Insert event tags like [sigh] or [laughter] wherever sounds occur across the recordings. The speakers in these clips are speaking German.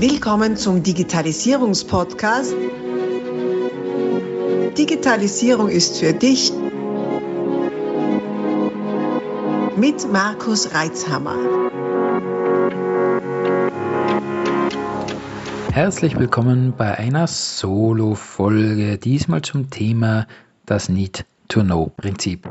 Willkommen zum Digitalisierungspodcast. Digitalisierung ist für dich mit Markus Reitzhammer. Herzlich willkommen bei einer Solo-Folge, diesmal zum Thema das Need-to-Know-Prinzip.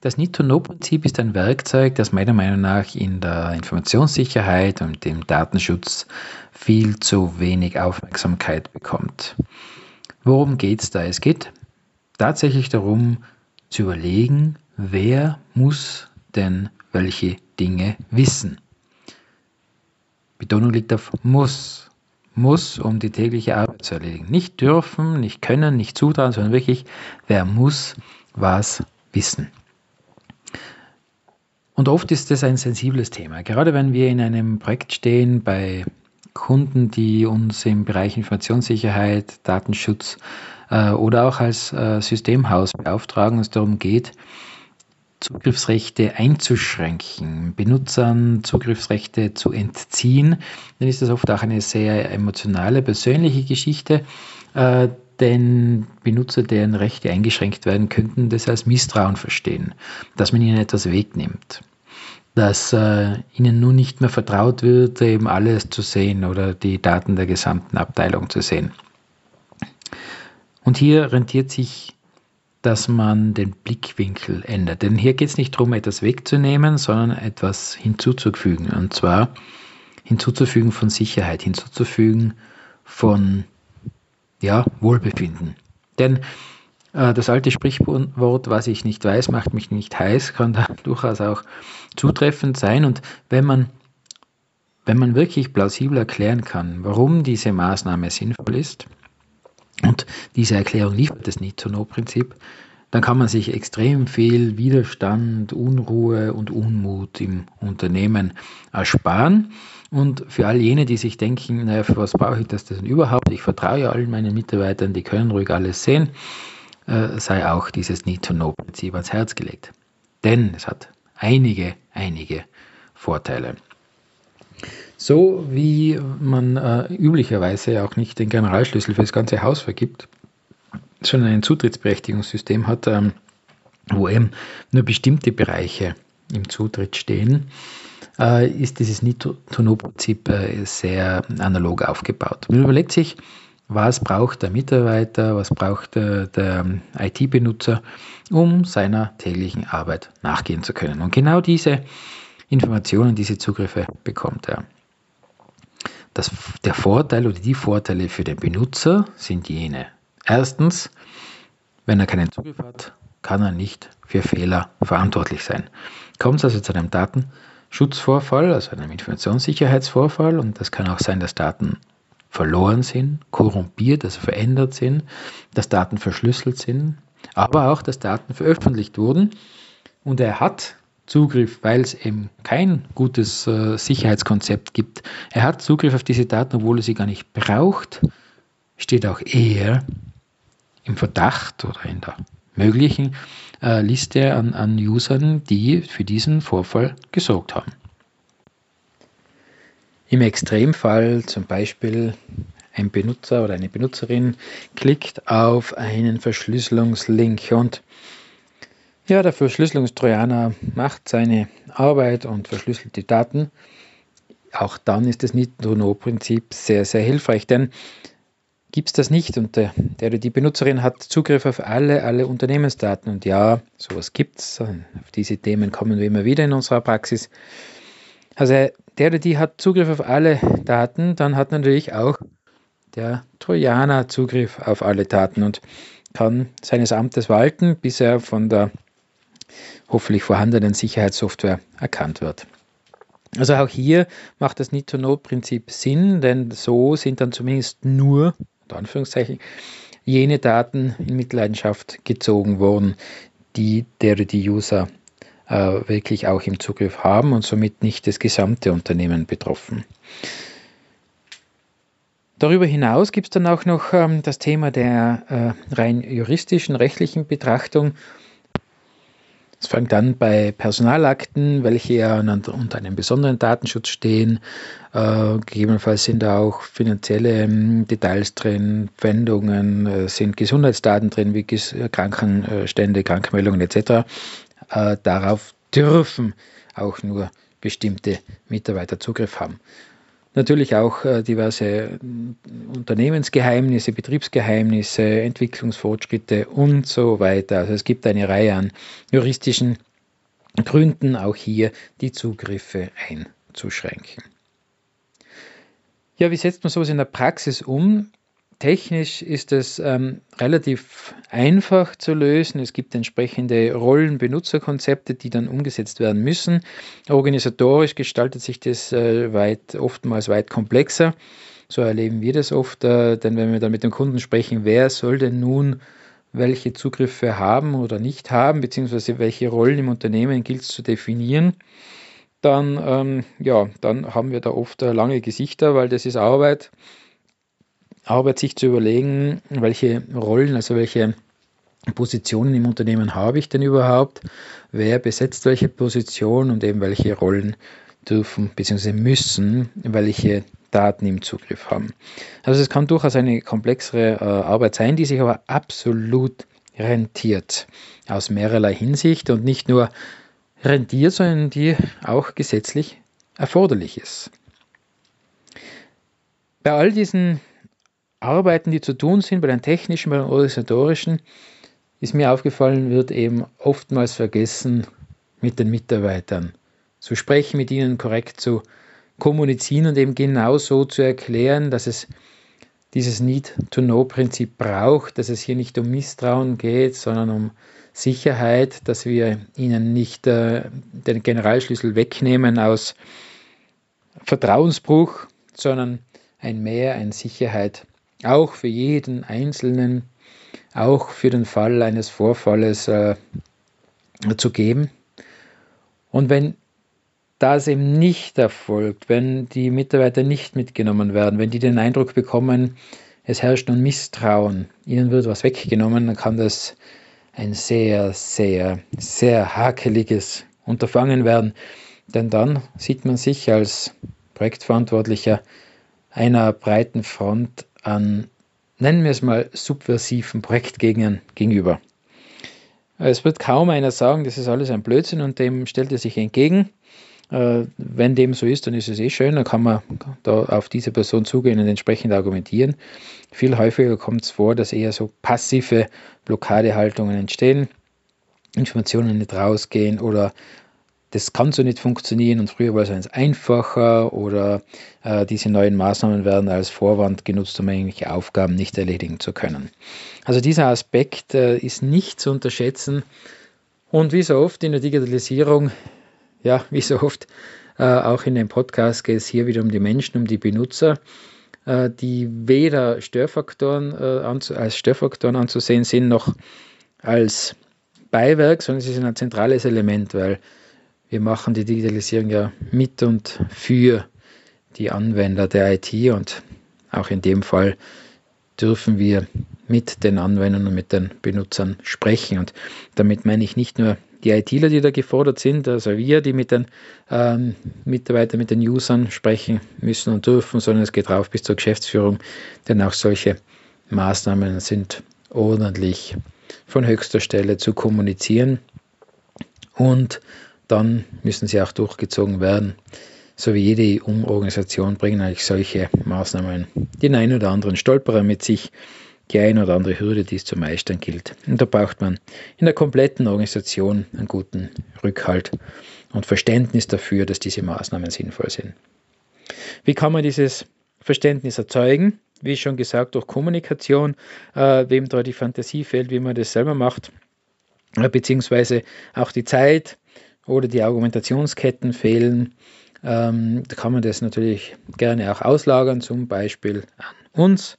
Das Need-to-Know-Prinzip ist ein Werkzeug, das meiner Meinung nach in der Informationssicherheit und dem Datenschutz viel zu wenig Aufmerksamkeit bekommt. Worum geht es da? Es geht tatsächlich darum zu überlegen, wer muss denn welche Dinge wissen. Betonung liegt auf muss. Muss, um die tägliche Arbeit zu erledigen. Nicht dürfen, nicht können, nicht zutrauen, sondern wirklich, wer muss was wissen. Und oft ist das ein sensibles Thema. Gerade wenn wir in einem Projekt stehen bei Kunden, die uns im Bereich Informationssicherheit, Datenschutz äh, oder auch als äh, Systemhaus beauftragen, es darum geht, Zugriffsrechte einzuschränken, Benutzern Zugriffsrechte zu entziehen, dann ist das oft auch eine sehr emotionale, persönliche Geschichte. Äh, denn Benutzer, deren Rechte eingeschränkt werden, könnten das als Misstrauen verstehen, dass man ihnen etwas wegnimmt, dass äh, ihnen nun nicht mehr vertraut wird, eben alles zu sehen oder die Daten der gesamten Abteilung zu sehen. Und hier rentiert sich, dass man den Blickwinkel ändert. Denn hier geht es nicht darum, etwas wegzunehmen, sondern etwas hinzuzufügen. Und zwar hinzuzufügen von Sicherheit, hinzuzufügen von ja, Wohlbefinden. Denn äh, das alte Sprichwort, was ich nicht weiß, macht mich nicht heiß, kann da [laughs] durchaus auch zutreffend sein. Und wenn man, wenn man wirklich plausibel erklären kann, warum diese Maßnahme sinnvoll ist, und diese Erklärung liefert das Need-to-Know-Prinzip, dann kann man sich extrem viel Widerstand, Unruhe und Unmut im Unternehmen ersparen. Und für all jene, die sich denken, naja, für was brauche ich das denn überhaupt? Ich vertraue ja allen meinen Mitarbeitern, die können ruhig alles sehen, äh, sei auch dieses Need-to-Know-Prinzip ans Herz gelegt. Denn es hat einige, einige Vorteile. So wie man äh, üblicherweise auch nicht den Generalschlüssel für das ganze Haus vergibt, sondern ein Zutrittsberechtigungssystem hat, ähm, wo eben nur bestimmte Bereiche im Zutritt stehen, ist dieses Need-to-Know-Prinzip äh, sehr analog aufgebaut. Man überlegt sich, was braucht der Mitarbeiter, was braucht der, der IT-Benutzer, um seiner täglichen Arbeit nachgehen zu können. Und genau diese Informationen, diese Zugriffe bekommt er. Das, der Vorteil oder die Vorteile für den Benutzer sind jene. Erstens, wenn er keinen Zugriff hat, kann er nicht für Fehler verantwortlich sein. Kommt es also zu einem Datenschutzvorfall, also einem Informationssicherheitsvorfall, und das kann auch sein, dass Daten verloren sind, korrumpiert, also verändert sind, dass Daten verschlüsselt sind, aber auch, dass Daten veröffentlicht wurden. Und er hat Zugriff, weil es eben kein gutes äh, Sicherheitskonzept gibt. Er hat Zugriff auf diese Daten, obwohl er sie gar nicht braucht, steht auch er im Verdacht oder in der möglichen äh, Liste an, an Usern, die für diesen Vorfall gesorgt haben. Im Extremfall zum Beispiel ein Benutzer oder eine Benutzerin klickt auf einen Verschlüsselungslink und ja, der Verschlüsselungstrojaner macht seine Arbeit und verschlüsselt die Daten. Auch dann ist das Need-to-Know-Prinzip sehr, sehr hilfreich, denn gibt es das nicht und der, der oder die Benutzerin hat Zugriff auf alle, alle Unternehmensdaten und ja, sowas gibt es. Auf diese Themen kommen wir immer wieder in unserer Praxis. Also der oder die hat Zugriff auf alle Daten, dann hat natürlich auch der Trojaner Zugriff auf alle Daten und kann seines Amtes walten, bis er von der hoffentlich vorhandenen Sicherheitssoftware erkannt wird. Also auch hier macht das Need-to-Know-Prinzip Sinn, denn so sind dann zumindest nur unter Anführungszeichen, jene Daten in Mitleidenschaft gezogen worden, die der die User äh, wirklich auch im Zugriff haben und somit nicht das gesamte Unternehmen betroffen. Darüber hinaus gibt es dann auch noch ähm, das Thema der äh, rein juristischen, rechtlichen Betrachtung. Es fängt an bei Personalakten, welche ja unter einem besonderen Datenschutz stehen. Äh, gegebenenfalls sind da auch finanzielle ähm, Details drin, Wendungen, äh, sind Gesundheitsdaten drin, wie Ges Krankenstände, Krankmeldungen etc. Äh, darauf dürfen auch nur bestimmte Mitarbeiter Zugriff haben. Natürlich auch äh, diverse äh, Unternehmensgeheimnisse, Betriebsgeheimnisse, Entwicklungsfortschritte und so weiter. Also es gibt eine Reihe an juristischen Gründen, auch hier die Zugriffe einzuschränken. Ja, wie setzt man sowas in der Praxis um? Technisch ist es ähm, relativ einfach zu lösen. Es gibt entsprechende Rollen-Benutzerkonzepte, die dann umgesetzt werden müssen. Organisatorisch gestaltet sich das äh, weit, oftmals weit komplexer. So erleben wir das oft, äh, denn wenn wir dann mit dem Kunden sprechen, wer soll denn nun welche Zugriffe haben oder nicht haben, beziehungsweise welche Rollen im Unternehmen gilt es zu definieren, dann, ähm, ja, dann haben wir da oft äh, lange Gesichter, weil das ist Arbeit Arbeit, sich zu überlegen, welche Rollen, also welche Positionen im Unternehmen habe ich denn überhaupt, wer besetzt welche Position und eben welche Rollen dürfen bzw. müssen welche Daten im Zugriff haben. Also es kann durchaus eine komplexere äh, Arbeit sein, die sich aber absolut rentiert aus mehrerlei Hinsicht und nicht nur rentiert, sondern die auch gesetzlich erforderlich ist. Bei all diesen Arbeiten, die zu tun sind, bei den technischen, bei den organisatorischen, ist mir aufgefallen, wird eben oftmals vergessen, mit den Mitarbeitern zu sprechen, mit ihnen korrekt zu kommunizieren und eben genau so zu erklären, dass es dieses Need-to-Know-Prinzip braucht, dass es hier nicht um Misstrauen geht, sondern um Sicherheit, dass wir ihnen nicht äh, den Generalschlüssel wegnehmen aus Vertrauensbruch, sondern ein Mehr, ein Sicherheit auch für jeden Einzelnen, auch für den Fall eines Vorfalles äh, zu geben. Und wenn das eben nicht erfolgt, wenn die Mitarbeiter nicht mitgenommen werden, wenn die den Eindruck bekommen, es herrscht nun Misstrauen, ihnen wird was weggenommen, dann kann das ein sehr, sehr, sehr hakeliges Unterfangen werden. Denn dann sieht man sich als Projektverantwortlicher einer breiten Front an, nennen wir es mal, subversiven Projektgegnern gegenüber. Es wird kaum einer sagen, das ist alles ein Blödsinn und dem stellt er sich entgegen. Äh, wenn dem so ist, dann ist es eh schön, dann kann man da auf diese Person zugehen und entsprechend argumentieren. Viel häufiger kommt es vor, dass eher so passive Blockadehaltungen entstehen, Informationen nicht rausgehen oder das kann so nicht funktionieren und früher war es einfacher oder äh, diese neuen Maßnahmen werden als Vorwand genutzt, um irgendwelche Aufgaben nicht erledigen zu können. Also dieser Aspekt äh, ist nicht zu unterschätzen und wie so oft in der Digitalisierung, ja, wie so oft äh, auch in dem Podcast geht es hier wieder um die Menschen, um die Benutzer, äh, die weder Störfaktoren äh, als Störfaktoren anzusehen sind, noch als Beiwerk, sondern sie sind ein zentrales Element, weil wir machen die Digitalisierung ja mit und für die Anwender der IT und auch in dem Fall dürfen wir mit den Anwendern und mit den Benutzern sprechen. Und damit meine ich nicht nur die ITler, die da gefordert sind, also wir, die mit den ähm, Mitarbeitern, mit den Usern sprechen müssen und dürfen, sondern es geht rauf bis zur Geschäftsführung, denn auch solche Maßnahmen sind ordentlich von höchster Stelle zu kommunizieren und dann müssen sie auch durchgezogen werden. So wie jede EU-Organisation bringen eigentlich solche Maßnahmen den einen oder anderen Stolperer mit sich, die eine oder andere Hürde, die es zu meistern gilt. Und da braucht man in der kompletten Organisation einen guten Rückhalt und Verständnis dafür, dass diese Maßnahmen sinnvoll sind. Wie kann man dieses Verständnis erzeugen? Wie schon gesagt, durch Kommunikation, äh, wem da die Fantasie fehlt, wie man das selber macht, äh, beziehungsweise auch die Zeit, oder die Argumentationsketten fehlen, ähm, da kann man das natürlich gerne auch auslagern, zum Beispiel an uns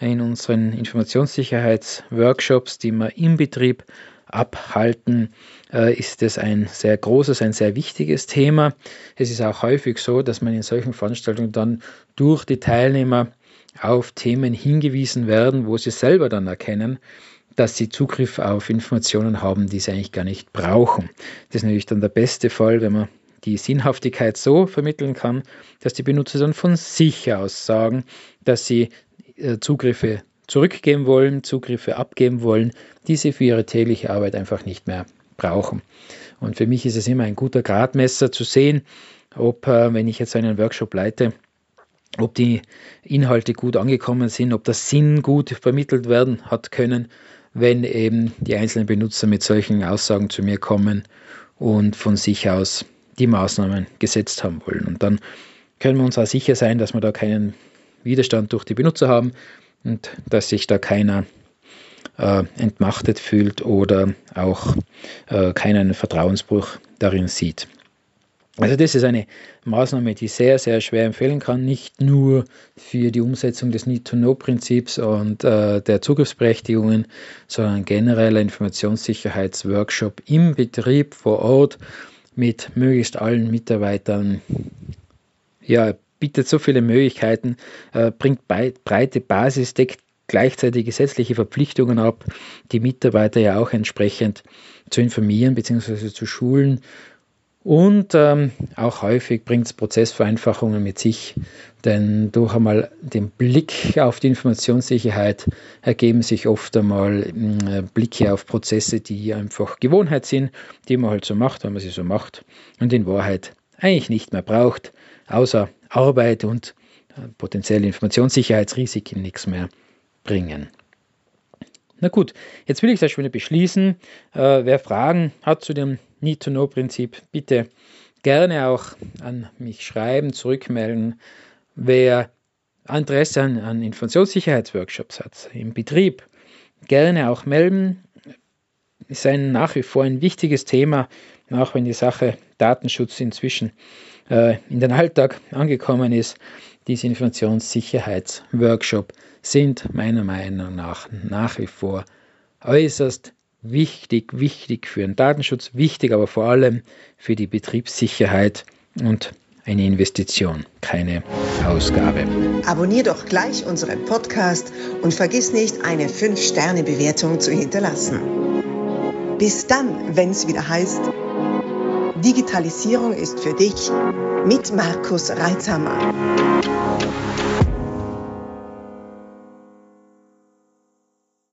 in unseren Informationssicherheitsworkshops, die wir im Betrieb abhalten, äh, ist es ein sehr großes, ein sehr wichtiges Thema. Es ist auch häufig so, dass man in solchen Veranstaltungen dann durch die Teilnehmer auf Themen hingewiesen werden, wo sie selber dann erkennen, dass sie Zugriff auf Informationen haben, die sie eigentlich gar nicht brauchen. Das ist natürlich dann der beste Fall, wenn man die Sinnhaftigkeit so vermitteln kann, dass die Benutzer dann von sich aus sagen, dass sie äh, Zugriffe zurückgeben wollen, Zugriffe abgeben wollen, die sie für ihre tägliche Arbeit einfach nicht mehr brauchen. Und für mich ist es immer ein guter Gradmesser zu sehen, ob, äh, wenn ich jetzt einen Workshop leite, ob die Inhalte gut angekommen sind, ob der Sinn gut vermittelt werden hat können, wenn eben die einzelnen Benutzer mit solchen Aussagen zu mir kommen und von sich aus die Maßnahmen gesetzt haben wollen. Und dann können wir uns auch sicher sein, dass wir da keinen Widerstand durch die Benutzer haben und dass sich da keiner äh, entmachtet fühlt oder auch äh, keinen Vertrauensbruch darin sieht. Also das ist eine Maßnahme, die sehr, sehr schwer empfehlen kann, nicht nur für die Umsetzung des Need-to-Know-Prinzips und äh, der Zugriffsberechtigungen, sondern generell ein Informationssicherheitsworkshop im Betrieb vor Ort mit möglichst allen Mitarbeitern. Ja, bietet so viele Möglichkeiten, äh, bringt breite Basis, deckt gleichzeitig gesetzliche Verpflichtungen ab, die Mitarbeiter ja auch entsprechend zu informieren bzw. zu schulen und ähm, auch häufig bringt es Prozessvereinfachungen mit sich, denn durch einmal den Blick auf die Informationssicherheit ergeben sich oft einmal äh, Blicke auf Prozesse, die einfach Gewohnheit sind, die man halt so macht, wenn man sie so macht und in Wahrheit eigentlich nicht mehr braucht, außer Arbeit und äh, potenzielle Informationssicherheitsrisiken nichts mehr bringen. Na gut, jetzt will ich das schon wieder beschließen. Äh, wer Fragen hat zu dem Need-to-Know-Prinzip, bitte gerne auch an mich schreiben, zurückmelden. Wer Interesse an, an Informationssicherheitsworkshops hat im Betrieb, gerne auch melden. Ist ein nach wie vor ein wichtiges Thema, auch wenn die Sache Datenschutz inzwischen äh, in den Alltag angekommen ist. Diese Informationssicherheitsworkshop sind meiner Meinung nach nach wie vor äußerst wichtig, wichtig für den Datenschutz, wichtig aber vor allem für die Betriebssicherheit und eine Investition, keine Ausgabe. Abonnier doch gleich unseren Podcast und vergiss nicht, eine 5-Sterne-Bewertung zu hinterlassen. Bis dann, wenn es wieder heißt, Digitalisierung ist für dich mit Markus Reitzhammer.